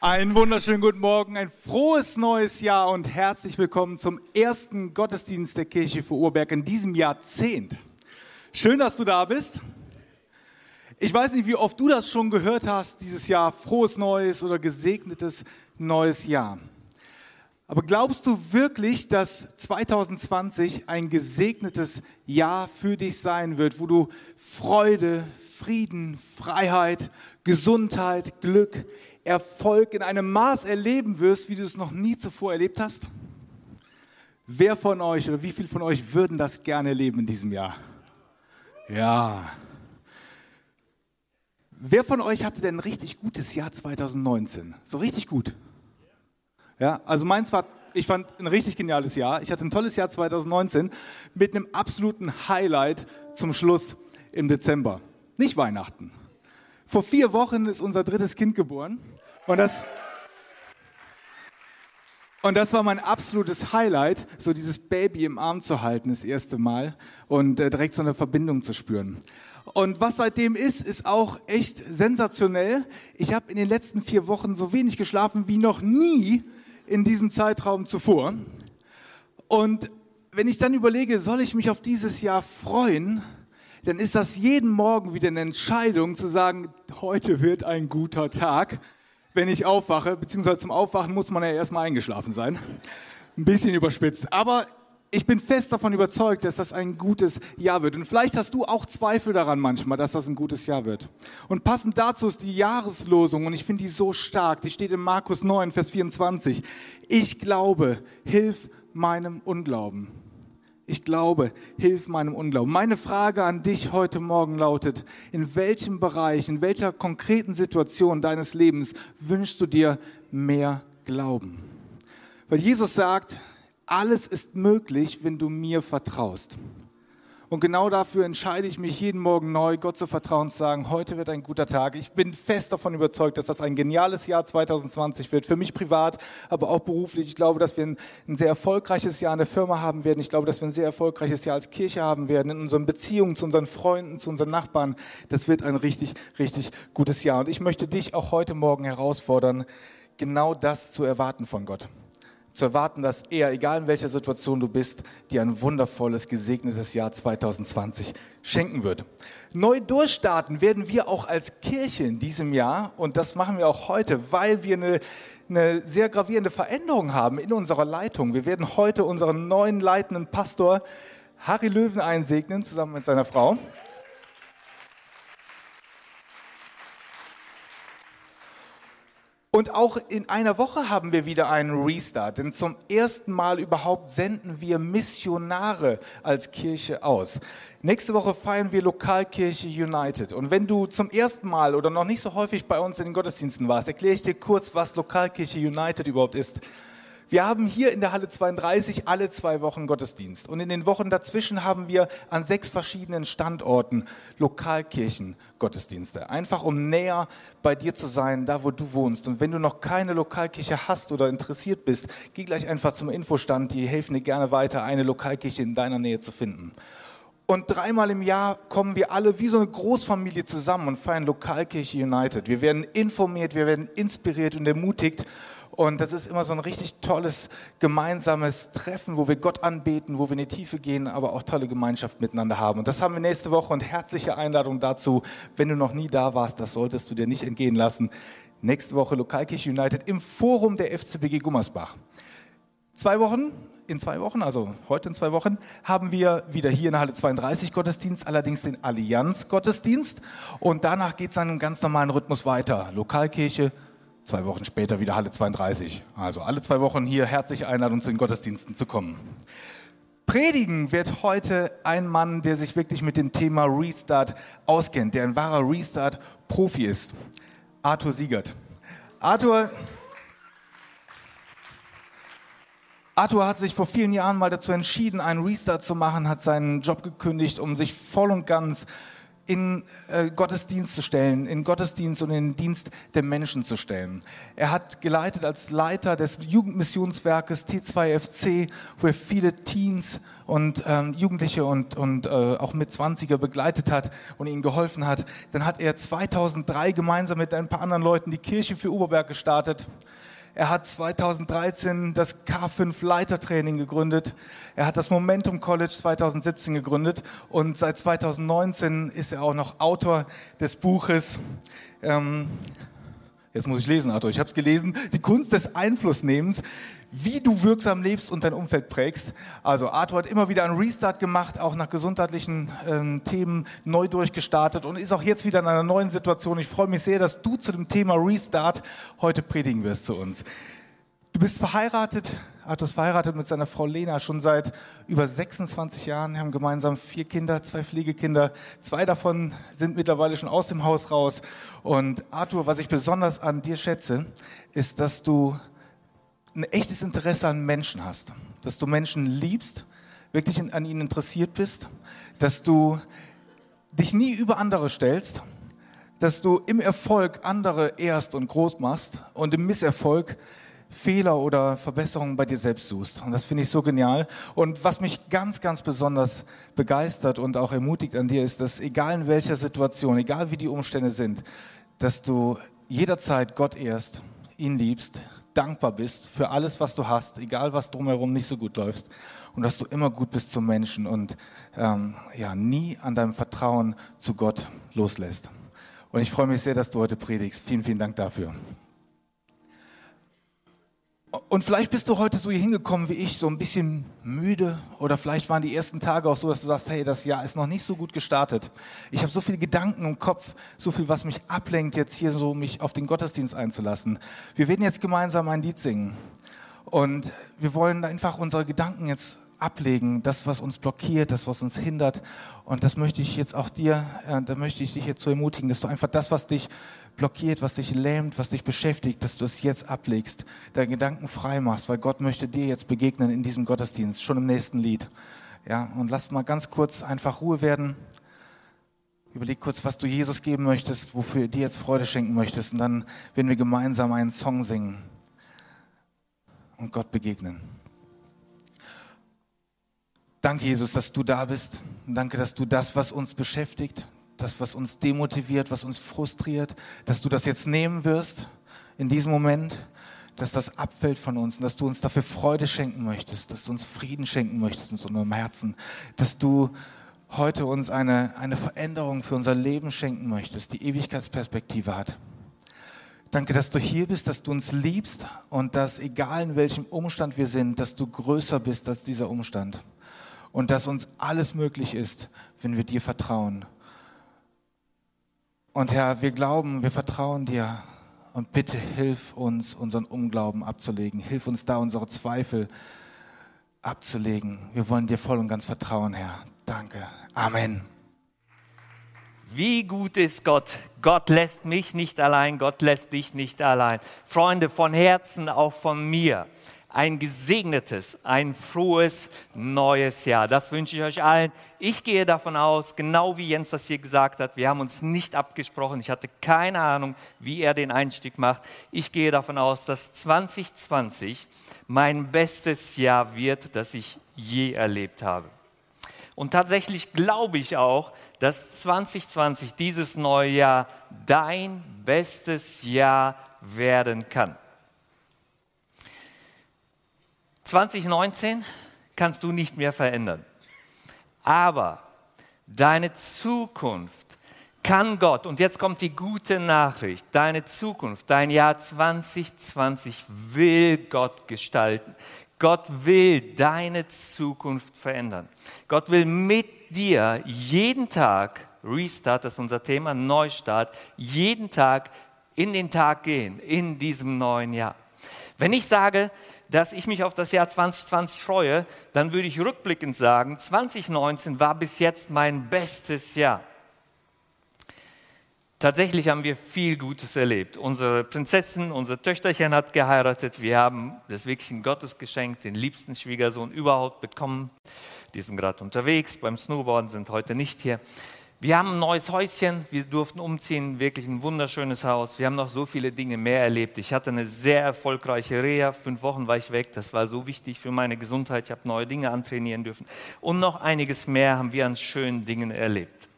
Einen wunderschönen guten Morgen, ein frohes neues Jahr und herzlich willkommen zum ersten Gottesdienst der Kirche für Urberg in diesem Jahrzehnt. Schön, dass du da bist. Ich weiß nicht, wie oft du das schon gehört hast, dieses Jahr frohes neues oder gesegnetes neues Jahr. Aber glaubst du wirklich, dass 2020 ein gesegnetes Jahr für dich sein wird, wo du Freude, Frieden, Freiheit, Gesundheit, Glück, Erfolg in einem Maß erleben wirst, wie du es noch nie zuvor erlebt hast? Wer von euch oder wie viele von euch würden das gerne erleben in diesem Jahr? Ja. Wer von euch hatte denn ein richtig gutes Jahr 2019? So richtig gut? Ja, also meins war, ich fand ein richtig geniales Jahr. Ich hatte ein tolles Jahr 2019 mit einem absoluten Highlight zum Schluss im Dezember. Nicht Weihnachten. Vor vier Wochen ist unser drittes Kind geboren und das, und das war mein absolutes Highlight, so dieses Baby im Arm zu halten, das erste Mal und äh, direkt so eine Verbindung zu spüren. Und was seitdem ist, ist auch echt sensationell. Ich habe in den letzten vier Wochen so wenig geschlafen wie noch nie in diesem Zeitraum zuvor. Und wenn ich dann überlege, soll ich mich auf dieses Jahr freuen, dann ist das jeden Morgen wieder eine Entscheidung zu sagen, heute wird ein guter Tag wenn ich aufwache, beziehungsweise zum Aufwachen muss man ja erstmal eingeschlafen sein. Ein bisschen überspitzt. Aber ich bin fest davon überzeugt, dass das ein gutes Jahr wird. Und vielleicht hast du auch Zweifel daran manchmal, dass das ein gutes Jahr wird. Und passend dazu ist die Jahreslosung, und ich finde die so stark, die steht in Markus 9, Vers 24. Ich glaube, hilf meinem Unglauben. Ich glaube, hilf meinem Unglauben. Meine Frage an dich heute Morgen lautet, in welchem Bereich, in welcher konkreten Situation deines Lebens wünschst du dir mehr Glauben? Weil Jesus sagt, alles ist möglich, wenn du mir vertraust. Und genau dafür entscheide ich mich jeden Morgen neu, Gott zu vertrauen, zu sagen, heute wird ein guter Tag. Ich bin fest davon überzeugt, dass das ein geniales Jahr 2020 wird, für mich privat, aber auch beruflich. Ich glaube, dass wir ein, ein sehr erfolgreiches Jahr in der Firma haben werden. Ich glaube, dass wir ein sehr erfolgreiches Jahr als Kirche haben werden, in unseren Beziehungen zu unseren Freunden, zu unseren Nachbarn. Das wird ein richtig, richtig gutes Jahr. Und ich möchte dich auch heute Morgen herausfordern, genau das zu erwarten von Gott zu erwarten, dass er, egal in welcher Situation du bist, dir ein wundervolles, gesegnetes Jahr 2020 schenken wird. Neu durchstarten werden wir auch als Kirche in diesem Jahr und das machen wir auch heute, weil wir eine, eine sehr gravierende Veränderung haben in unserer Leitung. Wir werden heute unseren neuen leitenden Pastor Harry Löwen einsegnen, zusammen mit seiner Frau. Und auch in einer Woche haben wir wieder einen Restart, denn zum ersten Mal überhaupt senden wir Missionare als Kirche aus. Nächste Woche feiern wir Lokalkirche United. Und wenn du zum ersten Mal oder noch nicht so häufig bei uns in den Gottesdiensten warst, erkläre ich dir kurz, was Lokalkirche United überhaupt ist. Wir haben hier in der Halle 32 alle zwei Wochen Gottesdienst. Und in den Wochen dazwischen haben wir an sechs verschiedenen Standorten Lokalkirchen Gottesdienste. Einfach um näher bei dir zu sein, da wo du wohnst. Und wenn du noch keine Lokalkirche hast oder interessiert bist, geh gleich einfach zum Infostand. Die helfen dir gerne weiter, eine Lokalkirche in deiner Nähe zu finden. Und dreimal im Jahr kommen wir alle wie so eine Großfamilie zusammen und feiern Lokalkirche United. Wir werden informiert, wir werden inspiriert und ermutigt und das ist immer so ein richtig tolles gemeinsames Treffen, wo wir Gott anbeten, wo wir in die Tiefe gehen, aber auch tolle Gemeinschaft miteinander haben. Und das haben wir nächste Woche und herzliche Einladung dazu. Wenn du noch nie da warst, das solltest du dir nicht entgehen lassen. Nächste Woche Lokalkirche United im Forum der FCBG Gummersbach. Zwei Wochen, in zwei Wochen, also heute in zwei Wochen, haben wir wieder hier in der Halle 32 Gottesdienst, allerdings den Allianz-Gottesdienst. Und danach geht es dann im ganz normalen Rhythmus weiter. Lokalkirche, Zwei Wochen später wieder Halle 32. Also alle zwei Wochen hier herzliche Einladung zu den Gottesdiensten zu kommen. Predigen wird heute ein Mann, der sich wirklich mit dem Thema Restart auskennt, der ein wahrer Restart-Profi ist. Arthur Siegert. Arthur, Arthur hat sich vor vielen Jahren mal dazu entschieden, einen Restart zu machen, hat seinen Job gekündigt, um sich voll und ganz in äh, Gottesdienst zu stellen, in Gottesdienst und in den Dienst der Menschen zu stellen. Er hat geleitet als Leiter des Jugendmissionswerkes T2FC, wo er viele Teens und ähm, Jugendliche und, und äh, auch mit 20er begleitet hat und ihnen geholfen hat. Dann hat er 2003 gemeinsam mit ein paar anderen Leuten die Kirche für Oberberg gestartet. Er hat 2013 das K5 Leitertraining gegründet. Er hat das Momentum College 2017 gegründet und seit 2019 ist er auch noch Autor des Buches. Ähm, jetzt muss ich lesen, Arthur. Ich habe es gelesen. Die Kunst des Einflussnehmens wie du wirksam lebst und dein Umfeld prägst. Also Arthur hat immer wieder einen Restart gemacht, auch nach gesundheitlichen ähm, Themen neu durchgestartet und ist auch jetzt wieder in einer neuen Situation. Ich freue mich sehr, dass du zu dem Thema Restart heute predigen wirst zu uns. Du bist verheiratet, Arthur ist verheiratet mit seiner Frau Lena schon seit über 26 Jahren. Wir haben gemeinsam vier Kinder, zwei Pflegekinder. Zwei davon sind mittlerweile schon aus dem Haus raus. Und Arthur, was ich besonders an dir schätze, ist, dass du ein echtes Interesse an Menschen hast, dass du Menschen liebst, wirklich an ihnen interessiert bist, dass du dich nie über andere stellst, dass du im Erfolg andere ehrst und groß machst und im Misserfolg Fehler oder Verbesserungen bei dir selbst suchst. Und das finde ich so genial. Und was mich ganz, ganz besonders begeistert und auch ermutigt an dir ist, dass egal in welcher Situation, egal wie die Umstände sind, dass du jederzeit Gott ehrst, ihn liebst, dankbar bist für alles, was du hast, egal was drumherum nicht so gut läuft. Und dass du immer gut bist zum Menschen und ähm, ja, nie an deinem Vertrauen zu Gott loslässt. Und ich freue mich sehr, dass du heute predigst. Vielen, vielen Dank dafür. Und vielleicht bist du heute so hier hingekommen wie ich, so ein bisschen müde oder vielleicht waren die ersten Tage auch so, dass du sagst, hey, das Jahr ist noch nicht so gut gestartet. Ich habe so viele Gedanken im Kopf, so viel, was mich ablenkt, jetzt hier so mich auf den Gottesdienst einzulassen. Wir werden jetzt gemeinsam ein Lied singen und wir wollen einfach unsere Gedanken jetzt ablegen, das, was uns blockiert, das, was uns hindert. Und das möchte ich jetzt auch dir, äh, da möchte ich dich jetzt so ermutigen, dass du einfach das, was dich blockiert, was dich lähmt, was dich beschäftigt, dass du es jetzt ablegst, deine Gedanken frei machst, weil Gott möchte dir jetzt begegnen in diesem Gottesdienst, schon im nächsten Lied. Ja, und lass mal ganz kurz einfach Ruhe werden. Überleg kurz, was du Jesus geben möchtest, wofür du dir jetzt Freude schenken möchtest. Und dann werden wir gemeinsam einen Song singen und Gott begegnen. Danke, Jesus, dass du da bist. Danke, dass du das, was uns beschäftigt, das, was uns demotiviert, was uns frustriert, dass du das jetzt nehmen wirst in diesem Moment, dass das abfällt von uns und dass du uns dafür Freude schenken möchtest, dass du uns Frieden schenken möchtest in unserem Herzen, dass du heute uns eine, eine Veränderung für unser Leben schenken möchtest, die Ewigkeitsperspektive hat. Danke, dass du hier bist, dass du uns liebst und dass egal in welchem Umstand wir sind, dass du größer bist als dieser Umstand und dass uns alles möglich ist, wenn wir dir vertrauen. Und Herr, wir glauben, wir vertrauen dir und bitte hilf uns, unseren Unglauben abzulegen. Hilf uns da, unsere Zweifel abzulegen. Wir wollen dir voll und ganz vertrauen, Herr. Danke. Amen. Wie gut ist Gott? Gott lässt mich nicht allein, Gott lässt dich nicht allein. Freunde, von Herzen auch von mir ein gesegnetes, ein frohes neues Jahr. Das wünsche ich euch allen. Ich gehe davon aus, genau wie Jens das hier gesagt hat, wir haben uns nicht abgesprochen. Ich hatte keine Ahnung, wie er den Einstieg macht. Ich gehe davon aus, dass 2020 mein bestes Jahr wird, das ich je erlebt habe. Und tatsächlich glaube ich auch, dass 2020, dieses neue Jahr, dein bestes Jahr werden kann. 2019 kannst du nicht mehr verändern. Aber deine Zukunft kann Gott, und jetzt kommt die gute Nachricht, deine Zukunft, dein Jahr 2020 will Gott gestalten. Gott will deine Zukunft verändern. Gott will mit dir jeden Tag, Restart, das ist unser Thema, Neustart, jeden Tag in den Tag gehen, in diesem neuen Jahr. Wenn ich sage, dass ich mich auf das Jahr 2020 freue, dann würde ich rückblickend sagen, 2019 war bis jetzt mein bestes Jahr. Tatsächlich haben wir viel Gutes erlebt. Unsere Prinzessin, unser Töchterchen hat geheiratet. Wir haben das wirklich ein Gottesgeschenk, den liebsten Schwiegersohn überhaupt bekommen. Die sind gerade unterwegs beim Snowboarden, sind heute nicht hier. Wir haben ein neues Häuschen, wir durften umziehen, wirklich ein wunderschönes Haus. Wir haben noch so viele Dinge mehr erlebt. Ich hatte eine sehr erfolgreiche Reha, fünf Wochen war ich weg, das war so wichtig für meine Gesundheit. Ich habe neue Dinge antrainieren dürfen. Und noch einiges mehr haben wir an schönen Dingen erlebt.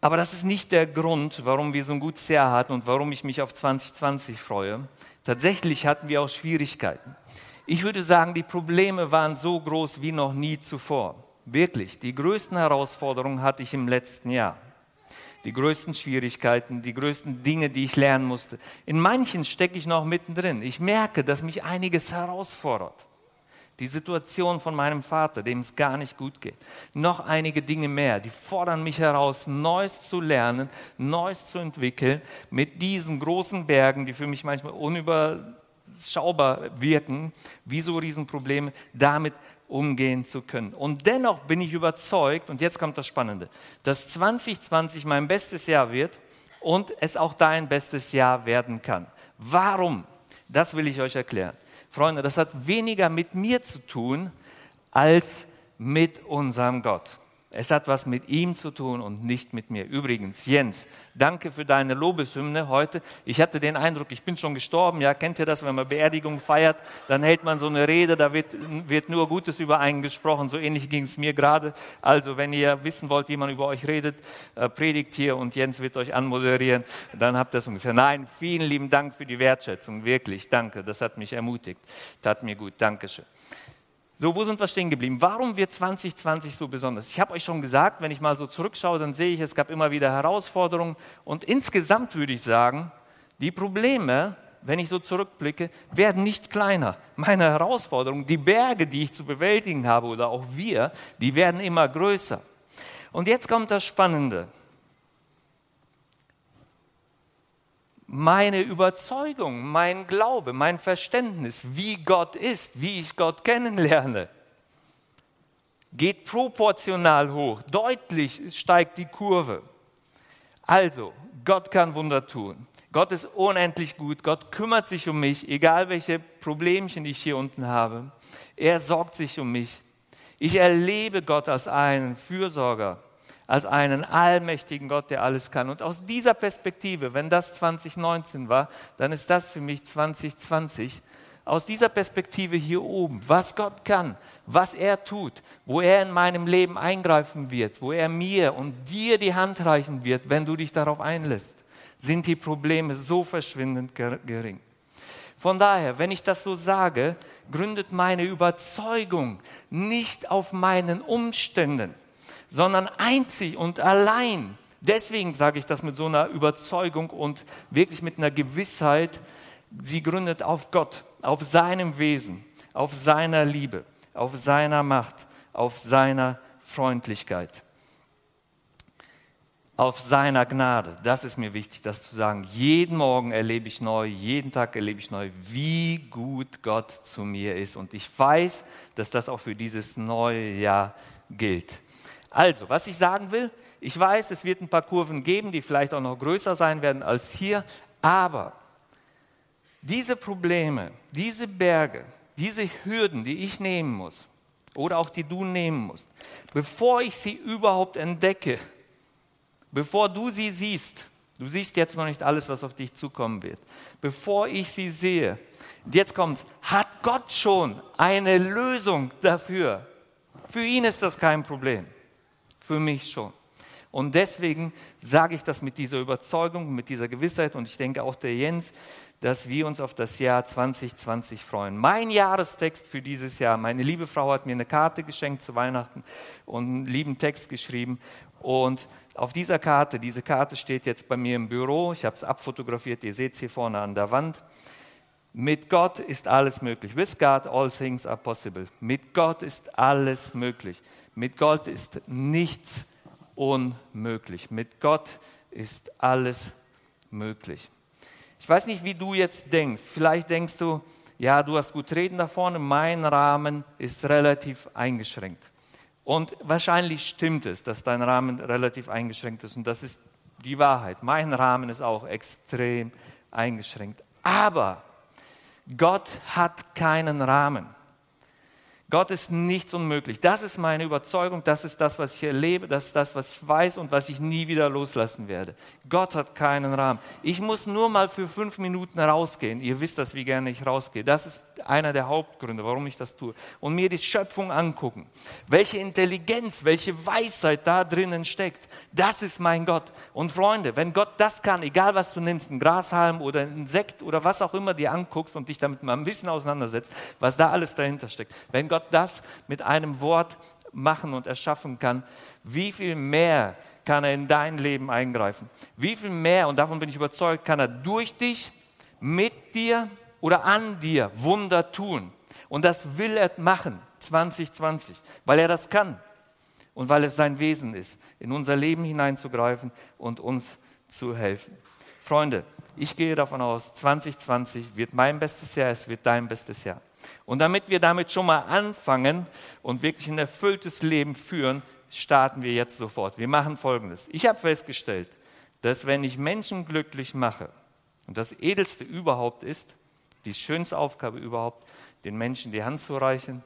Aber das ist nicht der Grund, warum wir so ein gutes Jahr hatten und warum ich mich auf 2020 freue. Tatsächlich hatten wir auch Schwierigkeiten. Ich würde sagen, die Probleme waren so groß wie noch nie zuvor. Wirklich, die größten Herausforderungen hatte ich im letzten Jahr. Die größten Schwierigkeiten, die größten Dinge, die ich lernen musste. In manchen stecke ich noch mittendrin. Ich merke, dass mich einiges herausfordert. Die Situation von meinem Vater, dem es gar nicht gut geht. Noch einige Dinge mehr, die fordern mich heraus, Neues zu lernen, Neues zu entwickeln, mit diesen großen Bergen, die für mich manchmal unüberschaubar wirken, wie so Riesenprobleme, damit umgehen zu können. Und dennoch bin ich überzeugt, und jetzt kommt das Spannende, dass 2020 mein bestes Jahr wird und es auch dein bestes Jahr werden kann. Warum? Das will ich euch erklären. Freunde, das hat weniger mit mir zu tun als mit unserem Gott. Es hat was mit ihm zu tun und nicht mit mir. Übrigens, Jens, danke für deine Lobeshymne heute. Ich hatte den Eindruck, ich bin schon gestorben. Ja, kennt ihr das, wenn man Beerdigung feiert, dann hält man so eine Rede, da wird, wird nur Gutes über einen gesprochen. So ähnlich ging es mir gerade. Also, wenn ihr wissen wollt, wie man über euch redet, äh, predigt hier und Jens wird euch anmoderieren, dann habt ihr das ungefähr. Nein, vielen lieben Dank für die Wertschätzung. Wirklich, danke. Das hat mich ermutigt. Tat mir gut. Dankeschön. So, wo sind wir stehen geblieben? Warum wird 2020 so besonders? Ich habe euch schon gesagt, wenn ich mal so zurückschaue, dann sehe ich, es gab immer wieder Herausforderungen. Und insgesamt würde ich sagen, die Probleme, wenn ich so zurückblicke, werden nicht kleiner. Meine Herausforderungen, die Berge, die ich zu bewältigen habe oder auch wir, die werden immer größer. Und jetzt kommt das Spannende. Meine Überzeugung, mein Glaube, mein Verständnis, wie Gott ist, wie ich Gott kennenlerne, geht proportional hoch. Deutlich steigt die Kurve. Also, Gott kann Wunder tun. Gott ist unendlich gut. Gott kümmert sich um mich, egal welche Problemchen ich hier unten habe. Er sorgt sich um mich. Ich erlebe Gott als einen Fürsorger als einen allmächtigen Gott, der alles kann. Und aus dieser Perspektive, wenn das 2019 war, dann ist das für mich 2020. Aus dieser Perspektive hier oben, was Gott kann, was er tut, wo er in meinem Leben eingreifen wird, wo er mir und dir die Hand reichen wird, wenn du dich darauf einlässt, sind die Probleme so verschwindend gering. Von daher, wenn ich das so sage, gründet meine Überzeugung nicht auf meinen Umständen, sondern einzig und allein. Deswegen sage ich das mit so einer Überzeugung und wirklich mit einer Gewissheit. Sie gründet auf Gott, auf seinem Wesen, auf seiner Liebe, auf seiner Macht, auf seiner Freundlichkeit, auf seiner Gnade. Das ist mir wichtig, das zu sagen. Jeden Morgen erlebe ich neu, jeden Tag erlebe ich neu, wie gut Gott zu mir ist. Und ich weiß, dass das auch für dieses neue Jahr gilt. Also, was ich sagen will, ich weiß, es wird ein paar Kurven geben, die vielleicht auch noch größer sein werden als hier, aber diese Probleme, diese Berge, diese Hürden, die ich nehmen muss oder auch die du nehmen musst, bevor ich sie überhaupt entdecke, bevor du sie siehst, du siehst jetzt noch nicht alles, was auf dich zukommen wird, bevor ich sie sehe, jetzt kommt, hat Gott schon eine Lösung dafür. Für ihn ist das kein Problem für mich schon. Und deswegen sage ich das mit dieser Überzeugung, mit dieser Gewissheit und ich denke auch der Jens, dass wir uns auf das Jahr 2020 freuen. Mein Jahrestext für dieses Jahr, meine liebe Frau hat mir eine Karte geschenkt zu Weihnachten und einen lieben Text geschrieben und auf dieser Karte, diese Karte steht jetzt bei mir im Büro, ich habe es abfotografiert, ihr seht es hier vorne an der Wand. Mit Gott ist alles möglich. With God all things are possible. Mit Gott ist alles möglich. Mit Gott ist nichts unmöglich. Mit Gott ist alles möglich. Ich weiß nicht, wie du jetzt denkst. Vielleicht denkst du, ja, du hast gut reden da vorne, mein Rahmen ist relativ eingeschränkt. Und wahrscheinlich stimmt es, dass dein Rahmen relativ eingeschränkt ist. Und das ist die Wahrheit. Mein Rahmen ist auch extrem eingeschränkt. Aber Gott hat keinen Rahmen. Gott ist nichts unmöglich. Das ist meine Überzeugung, das ist das, was ich erlebe, das ist das, was ich weiß und was ich nie wieder loslassen werde. Gott hat keinen Rahmen. Ich muss nur mal für fünf Minuten rausgehen. Ihr wisst das, wie gerne ich rausgehe. Das ist einer der Hauptgründe, warum ich das tue. Und mir die Schöpfung angucken. Welche Intelligenz, welche Weisheit da drinnen steckt. Das ist mein Gott. Und Freunde, wenn Gott das kann, egal was du nimmst, ein Grashalm oder ein Insekt oder was auch immer dir anguckst und dich damit mal ein bisschen auseinandersetzt, was da alles dahinter steckt. Wenn Gott das mit einem Wort machen und erschaffen kann, wie viel mehr kann er in dein Leben eingreifen? Wie viel mehr, und davon bin ich überzeugt, kann er durch dich, mit dir oder an dir Wunder tun? Und das will er machen 2020, weil er das kann und weil es sein Wesen ist, in unser Leben hineinzugreifen und uns zu helfen. Freunde, ich gehe davon aus, 2020 wird mein bestes Jahr, es wird dein bestes Jahr. Und damit wir damit schon mal anfangen und wirklich ein erfülltes Leben führen, starten wir jetzt sofort. Wir machen Folgendes. Ich habe festgestellt, dass wenn ich Menschen glücklich mache, und das Edelste überhaupt ist, die schönste Aufgabe überhaupt, den Menschen die Hand zu reichen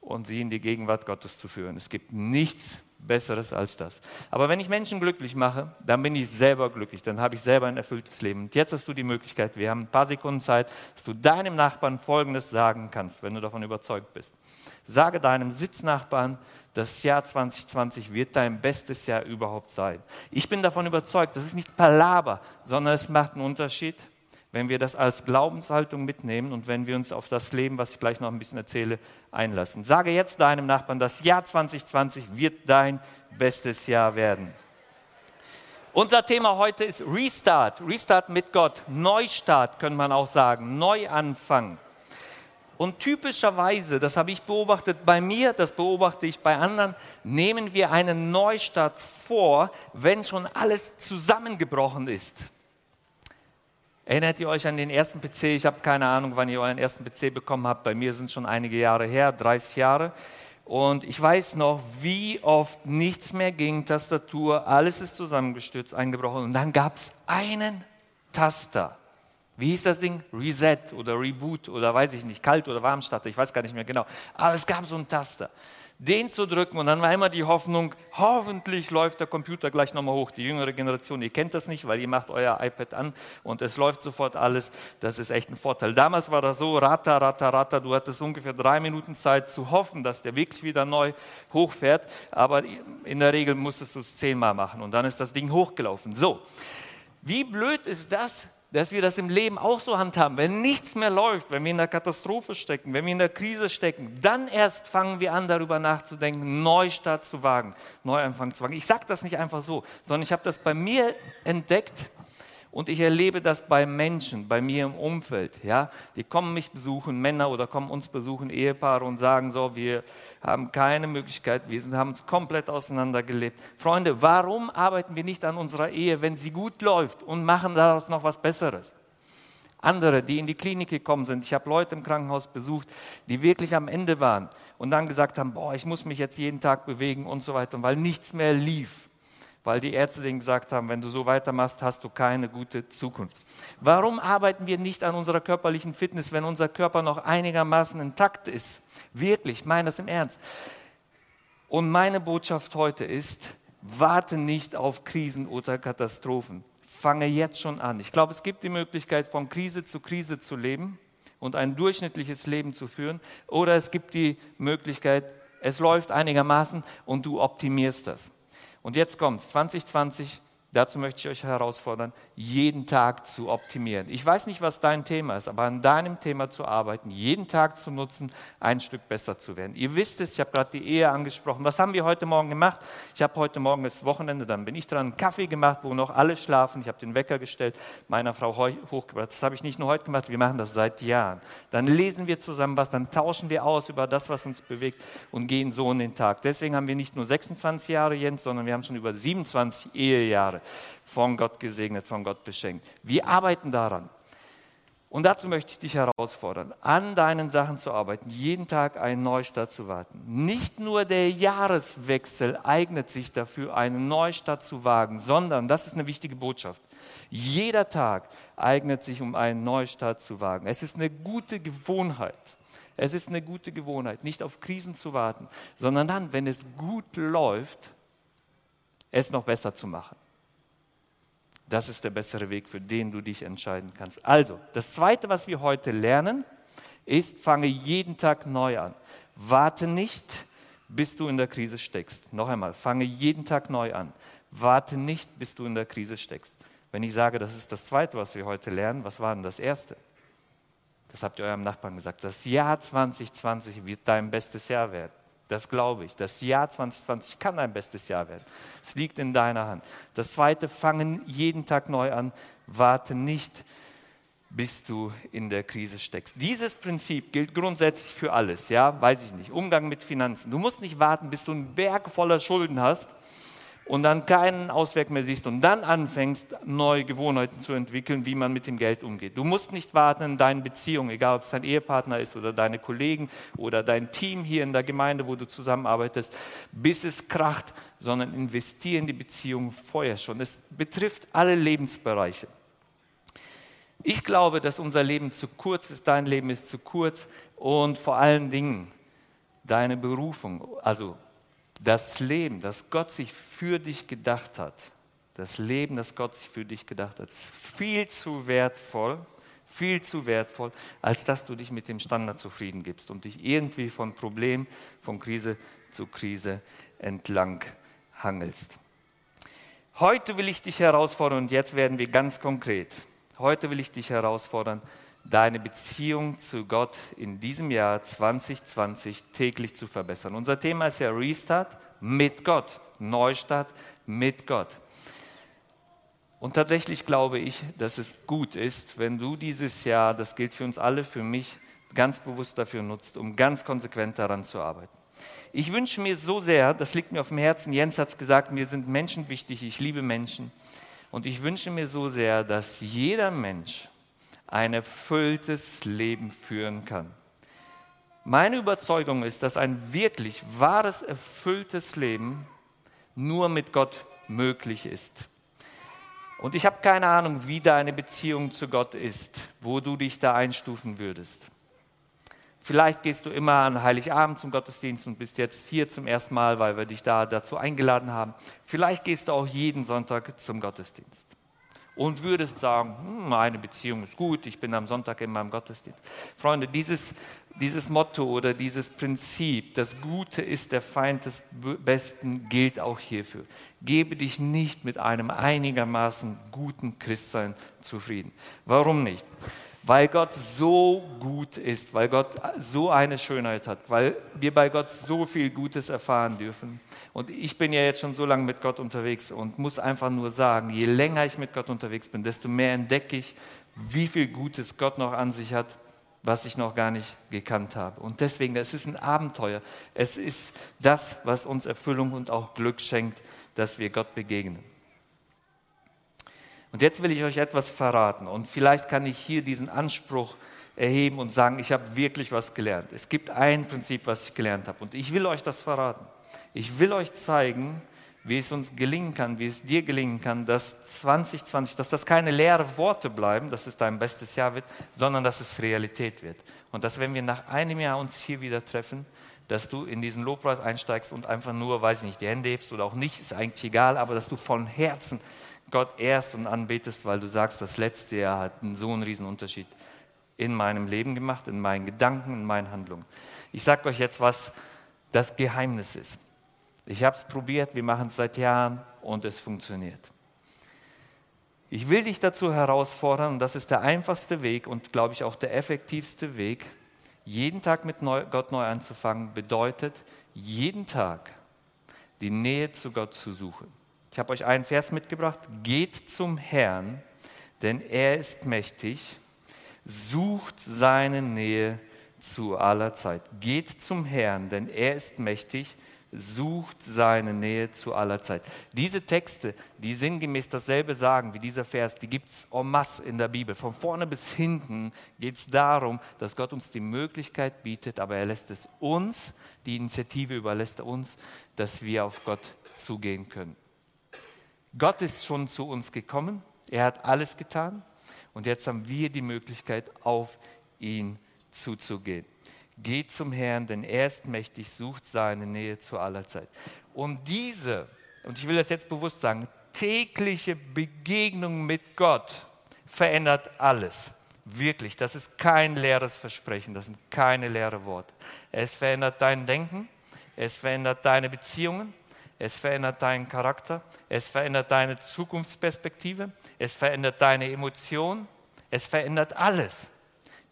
und sie in die Gegenwart Gottes zu führen. Es gibt nichts Besseres als das. Aber wenn ich Menschen glücklich mache, dann bin ich selber glücklich, dann habe ich selber ein erfülltes Leben. Und jetzt hast du die Möglichkeit, wir haben ein paar Sekunden Zeit, dass du deinem Nachbarn Folgendes sagen kannst, wenn du davon überzeugt bist. Sage deinem Sitznachbarn, das Jahr 2020 wird dein bestes Jahr überhaupt sein. Ich bin davon überzeugt, das ist nicht Palaber, sondern es macht einen Unterschied, wenn wir das als Glaubenshaltung mitnehmen und wenn wir uns auf das Leben, was ich gleich noch ein bisschen erzähle, einlassen. Sage jetzt deinem Nachbarn, das Jahr 2020 wird dein bestes Jahr werden. Unser Thema heute ist Restart, Restart mit Gott, Neustart könnte man auch sagen, Neuanfang. Und typischerweise, das habe ich beobachtet bei mir, das beobachte ich bei anderen, nehmen wir einen Neustart vor, wenn schon alles zusammengebrochen ist. Erinnert ihr euch an den ersten PC? Ich habe keine Ahnung, wann ihr euren ersten PC bekommen habt. Bei mir sind schon einige Jahre her, 30 Jahre. Und ich weiß noch, wie oft nichts mehr ging, Tastatur, alles ist zusammengestürzt, eingebrochen. Und dann gab es einen Taster. Wie hieß das Ding? Reset oder Reboot oder weiß ich nicht, Kalt- oder Warmstarter, ich weiß gar nicht mehr genau. Aber es gab so einen Taster den zu drücken und dann war immer die Hoffnung, hoffentlich läuft der Computer gleich nochmal hoch. Die jüngere Generation, ihr kennt das nicht, weil ihr macht euer iPad an und es läuft sofort alles. Das ist echt ein Vorteil. Damals war das so, ratter, ratter, ratter, du hattest ungefähr drei Minuten Zeit zu hoffen, dass der wirklich wieder neu hochfährt, aber in der Regel musstest du es zehnmal machen und dann ist das Ding hochgelaufen. So, wie blöd ist das, dass wir das im Leben auch so handhaben. Wenn nichts mehr läuft, wenn wir in der Katastrophe stecken, wenn wir in der Krise stecken, dann erst fangen wir an, darüber nachzudenken, Neustart zu wagen, Neuanfang zu wagen. Ich sage das nicht einfach so, sondern ich habe das bei mir entdeckt und ich erlebe das bei Menschen, bei mir im Umfeld. Ja? Die kommen mich besuchen, Männer oder kommen uns besuchen, Ehepaare und sagen so, wir haben keine Möglichkeit, wir haben uns komplett auseinandergelebt. Freunde, warum arbeiten wir nicht an unserer Ehe, wenn sie gut läuft und machen daraus noch was Besseres? Andere, die in die Klinik gekommen sind. Ich habe Leute im Krankenhaus besucht, die wirklich am Ende waren und dann gesagt haben, boah, ich muss mich jetzt jeden Tag bewegen und so weiter, weil nichts mehr lief weil die Ärzte denen gesagt haben, wenn du so weitermachst, hast du keine gute Zukunft. Warum arbeiten wir nicht an unserer körperlichen Fitness, wenn unser Körper noch einigermaßen intakt ist? Wirklich, ich meine das im Ernst. Und meine Botschaft heute ist, warte nicht auf Krisen oder Katastrophen. Fange jetzt schon an. Ich glaube, es gibt die Möglichkeit, von Krise zu Krise zu leben und ein durchschnittliches Leben zu führen. Oder es gibt die Möglichkeit, es läuft einigermaßen und du optimierst das. Und jetzt kommt 2020 Dazu möchte ich euch herausfordern, jeden Tag zu optimieren. Ich weiß nicht, was dein Thema ist, aber an deinem Thema zu arbeiten, jeden Tag zu nutzen, ein Stück besser zu werden. Ihr wisst es, ich habe gerade die Ehe angesprochen. Was haben wir heute Morgen gemacht? Ich habe heute Morgen das Wochenende, dann bin ich dran, einen Kaffee gemacht, wo noch alle schlafen. Ich habe den Wecker gestellt, meiner Frau hochgebracht. Das habe ich nicht nur heute gemacht, wir machen das seit Jahren. Dann lesen wir zusammen was, dann tauschen wir aus über das, was uns bewegt und gehen so in den Tag. Deswegen haben wir nicht nur 26 Jahre, Jens, sondern wir haben schon über 27 Ehejahre von Gott gesegnet, von Gott beschenkt. Wir arbeiten daran. Und dazu möchte ich dich herausfordern, an deinen Sachen zu arbeiten, jeden Tag einen Neustart zu warten. Nicht nur der Jahreswechsel eignet sich dafür, einen Neustart zu wagen, sondern, das ist eine wichtige Botschaft, jeder Tag eignet sich, um einen Neustart zu wagen. Es ist eine gute Gewohnheit, Es ist eine gute Gewohnheit, nicht auf Krisen zu warten, sondern dann, wenn es gut läuft, es noch besser zu machen. Das ist der bessere Weg, für den du dich entscheiden kannst. Also, das Zweite, was wir heute lernen, ist, fange jeden Tag neu an. Warte nicht, bis du in der Krise steckst. Noch einmal, fange jeden Tag neu an. Warte nicht, bis du in der Krise steckst. Wenn ich sage, das ist das Zweite, was wir heute lernen, was war denn das Erste? Das habt ihr eurem Nachbarn gesagt. Das Jahr 2020 wird dein bestes Jahr werden. Das glaube ich. Das Jahr 2020 kann dein bestes Jahr werden. Es liegt in deiner Hand. Das Zweite, fange jeden Tag neu an. Warte nicht, bis du in der Krise steckst. Dieses Prinzip gilt grundsätzlich für alles. Ja, weiß ich nicht. Umgang mit Finanzen. Du musst nicht warten, bis du einen Berg voller Schulden hast und dann keinen Ausweg mehr siehst und dann anfängst, neue Gewohnheiten zu entwickeln, wie man mit dem Geld umgeht. Du musst nicht warten in deinen Beziehungen, egal ob es dein Ehepartner ist oder deine Kollegen oder dein Team hier in der Gemeinde, wo du zusammenarbeitest, bis es kracht, sondern investiere in die Beziehung vorher schon. Es betrifft alle Lebensbereiche. Ich glaube, dass unser Leben zu kurz ist, dein Leben ist zu kurz und vor allen Dingen deine Berufung, also das Leben, das Gott sich für dich gedacht hat, das Leben, das Gott sich für dich gedacht hat, ist viel zu wertvoll, viel zu wertvoll, als dass du dich mit dem Standard zufrieden gibst und dich irgendwie von Problem, von Krise zu Krise entlang hangelst. Heute will ich dich herausfordern und jetzt werden wir ganz konkret. Heute will ich dich herausfordern, deine Beziehung zu Gott in diesem Jahr 2020 täglich zu verbessern. Unser Thema ist ja Restart mit Gott, Neustart mit Gott. Und tatsächlich glaube ich, dass es gut ist, wenn du dieses Jahr, das gilt für uns alle, für mich, ganz bewusst dafür nutzt, um ganz konsequent daran zu arbeiten. Ich wünsche mir so sehr, das liegt mir auf dem Herzen, Jens hat es gesagt, mir sind Menschen wichtig, ich liebe Menschen. Und ich wünsche mir so sehr, dass jeder Mensch ein erfülltes Leben führen kann. Meine Überzeugung ist, dass ein wirklich wahres, erfülltes Leben nur mit Gott möglich ist. Und ich habe keine Ahnung, wie deine Beziehung zu Gott ist, wo du dich da einstufen würdest. Vielleicht gehst du immer an Heiligabend zum Gottesdienst und bist jetzt hier zum ersten Mal, weil wir dich da dazu eingeladen haben. Vielleicht gehst du auch jeden Sonntag zum Gottesdienst und würdest sagen, hm, meine Beziehung ist gut, ich bin am Sonntag in meinem Gottesdienst. Freunde, dieses, dieses Motto oder dieses Prinzip, das Gute ist der Feind des Besten, gilt auch hierfür. Gebe dich nicht mit einem einigermaßen guten Christsein zufrieden. Warum nicht? Weil Gott so gut ist, weil Gott so eine Schönheit hat, weil wir bei Gott so viel Gutes erfahren dürfen. Und ich bin ja jetzt schon so lange mit Gott unterwegs und muss einfach nur sagen, je länger ich mit Gott unterwegs bin, desto mehr entdecke ich, wie viel Gutes Gott noch an sich hat, was ich noch gar nicht gekannt habe. Und deswegen, es ist ein Abenteuer. Es ist das, was uns Erfüllung und auch Glück schenkt, dass wir Gott begegnen. Und jetzt will ich euch etwas verraten und vielleicht kann ich hier diesen Anspruch erheben und sagen, ich habe wirklich was gelernt. Es gibt ein Prinzip, was ich gelernt habe und ich will euch das verraten. Ich will euch zeigen, wie es uns gelingen kann, wie es dir gelingen kann, dass 2020, dass das keine leeren Worte bleiben, dass es dein bestes Jahr wird, sondern dass es Realität wird. Und dass wenn wir nach einem Jahr uns hier wieder treffen, dass du in diesen Lobpreis einsteigst und einfach nur, weiß ich nicht, die Hände hebst oder auch nicht, ist eigentlich egal, aber dass du von Herzen Gott ehrst und anbetest, weil du sagst, das letzte Jahr hat so einen riesen Unterschied in meinem Leben gemacht, in meinen Gedanken, in meinen Handlungen. Ich sage euch jetzt, was das Geheimnis ist. Ich habe es probiert, wir machen es seit Jahren und es funktioniert. Ich will dich dazu herausfordern, und das ist der einfachste Weg und glaube ich auch der effektivste Weg, jeden Tag mit Gott neu anzufangen, bedeutet, jeden Tag die Nähe zu Gott zu suchen. Ich habe euch einen Vers mitgebracht. Geht zum Herrn, denn er ist mächtig. Sucht seine Nähe zu aller Zeit. Geht zum Herrn, denn er ist mächtig. Sucht seine Nähe zu aller Zeit. Diese Texte, die sinngemäß dasselbe sagen wie dieser Vers, die gibt es en masse in der Bibel. Von vorne bis hinten geht es darum, dass Gott uns die Möglichkeit bietet, aber er lässt es uns, die Initiative überlässt er uns, dass wir auf Gott zugehen können. Gott ist schon zu uns gekommen, er hat alles getan und jetzt haben wir die Möglichkeit, auf ihn zuzugehen. Geht zum Herrn, denn er ist mächtig, sucht seine Nähe zu aller Zeit. Und diese, und ich will das jetzt bewusst sagen, tägliche Begegnung mit Gott verändert alles. Wirklich, das ist kein leeres Versprechen, das sind keine leeren Worte. Es verändert dein Denken, es verändert deine Beziehungen, es verändert deinen Charakter, es verändert deine Zukunftsperspektive, es verändert deine Emotionen, es verändert alles.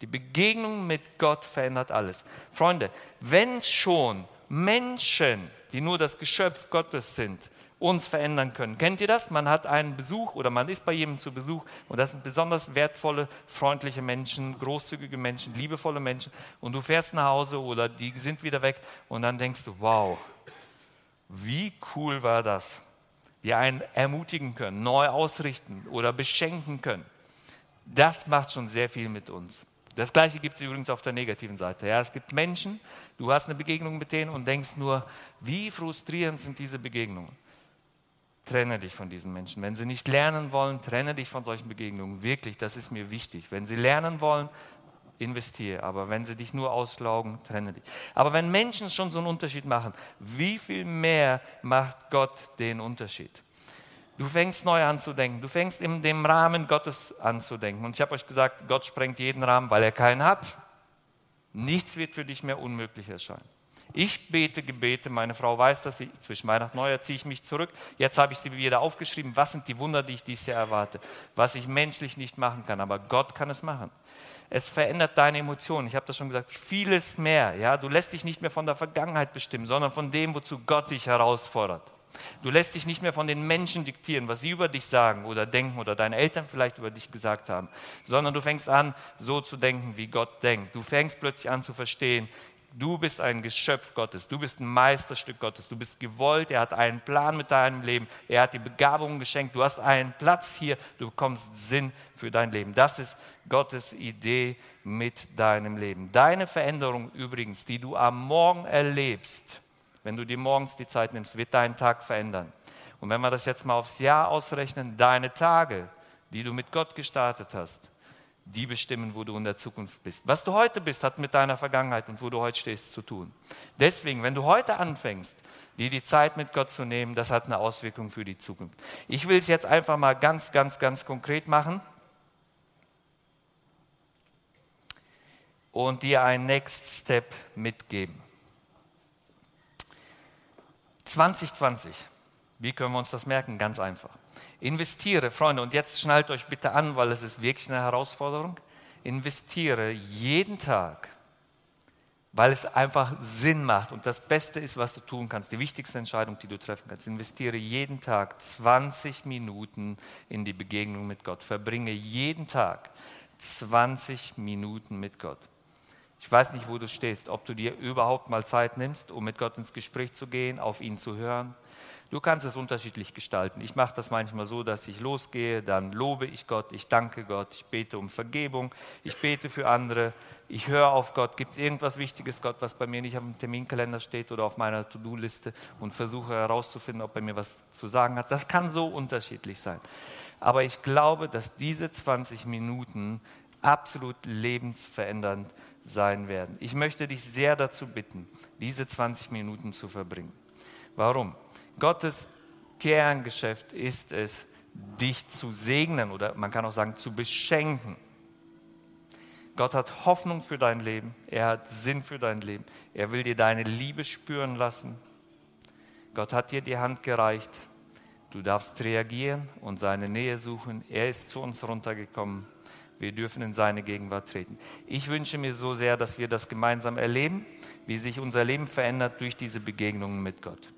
Die Begegnung mit Gott verändert alles. Freunde, wenn schon Menschen, die nur das Geschöpf Gottes sind, uns verändern können. Kennt ihr das? Man hat einen Besuch oder man ist bei jemandem zu Besuch und das sind besonders wertvolle, freundliche Menschen, großzügige Menschen, liebevolle Menschen und du fährst nach Hause oder die sind wieder weg und dann denkst du, wow, wie cool war das? Die einen ermutigen können, neu ausrichten oder beschenken können. Das macht schon sehr viel mit uns. Das gleiche gibt es übrigens auf der negativen Seite. Ja, es gibt Menschen, du hast eine Begegnung mit denen und denkst nur, wie frustrierend sind diese Begegnungen. Trenne dich von diesen Menschen. Wenn sie nicht lernen wollen, trenne dich von solchen Begegnungen. Wirklich, das ist mir wichtig. Wenn sie lernen wollen, investiere. Aber wenn sie dich nur auslaugen, trenne dich. Aber wenn Menschen schon so einen Unterschied machen, wie viel mehr macht Gott den Unterschied? Du fängst neu an zu denken. Du fängst in dem Rahmen Gottes an zu denken. Und ich habe euch gesagt, Gott sprengt jeden Rahmen, weil er keinen hat. Nichts wird für dich mehr unmöglich erscheinen. Ich bete Gebete, meine Frau weiß dass ich, zwischen Weihnachten und Neujahr ziehe ich mich zurück. Jetzt habe ich sie wieder aufgeschrieben. Was sind die Wunder, die ich dieses Jahr erwarte? Was ich menschlich nicht machen kann, aber Gott kann es machen. Es verändert deine Emotionen. Ich habe das schon gesagt, vieles mehr. Ja? Du lässt dich nicht mehr von der Vergangenheit bestimmen, sondern von dem, wozu Gott dich herausfordert. Du lässt dich nicht mehr von den Menschen diktieren, was sie über dich sagen oder denken oder deine Eltern vielleicht über dich gesagt haben, sondern du fängst an, so zu denken, wie Gott denkt. Du fängst plötzlich an zu verstehen, Du bist ein Geschöpf Gottes, du bist ein Meisterstück Gottes, du bist gewollt, er hat einen Plan mit deinem Leben, er hat die Begabungen geschenkt, du hast einen Platz hier, du bekommst Sinn für dein Leben. Das ist Gottes Idee mit deinem Leben. Deine Veränderung übrigens, die du am Morgen erlebst, wenn du dir morgens die Zeit nimmst, wird deinen Tag verändern. Und wenn wir das jetzt mal aufs Jahr ausrechnen, deine Tage, die du mit Gott gestartet hast, die bestimmen, wo du in der Zukunft bist. Was du heute bist, hat mit deiner Vergangenheit und wo du heute stehst zu tun. Deswegen, wenn du heute anfängst, dir die Zeit mit Gott zu nehmen, das hat eine Auswirkung für die Zukunft. Ich will es jetzt einfach mal ganz, ganz, ganz konkret machen und dir einen Next Step mitgeben. 2020, wie können wir uns das merken? Ganz einfach. Investiere, Freunde, und jetzt schnallt euch bitte an, weil es ist wirklich eine Herausforderung. Investiere jeden Tag, weil es einfach Sinn macht und das Beste ist, was du tun kannst, die wichtigste Entscheidung, die du treffen kannst. Investiere jeden Tag 20 Minuten in die Begegnung mit Gott. Verbringe jeden Tag 20 Minuten mit Gott. Ich weiß nicht, wo du stehst, ob du dir überhaupt mal Zeit nimmst, um mit Gott ins Gespräch zu gehen, auf ihn zu hören. Du kannst es unterschiedlich gestalten. Ich mache das manchmal so, dass ich losgehe, dann lobe ich Gott, ich danke Gott, ich bete um Vergebung, ich bete für andere, ich höre auf Gott. Gibt es irgendwas Wichtiges, Gott, was bei mir nicht auf dem Terminkalender steht oder auf meiner To-Do-Liste und versuche herauszufinden, ob er mir was zu sagen hat. Das kann so unterschiedlich sein. Aber ich glaube, dass diese 20 Minuten absolut lebensverändernd sein werden. Ich möchte dich sehr dazu bitten, diese 20 Minuten zu verbringen. Warum? Gottes Kerngeschäft ist es, dich zu segnen oder man kann auch sagen, zu beschenken. Gott hat Hoffnung für dein Leben, er hat Sinn für dein Leben, er will dir deine Liebe spüren lassen. Gott hat dir die Hand gereicht, du darfst reagieren und seine Nähe suchen. Er ist zu uns runtergekommen, wir dürfen in seine Gegenwart treten. Ich wünsche mir so sehr, dass wir das gemeinsam erleben, wie sich unser Leben verändert durch diese Begegnungen mit Gott.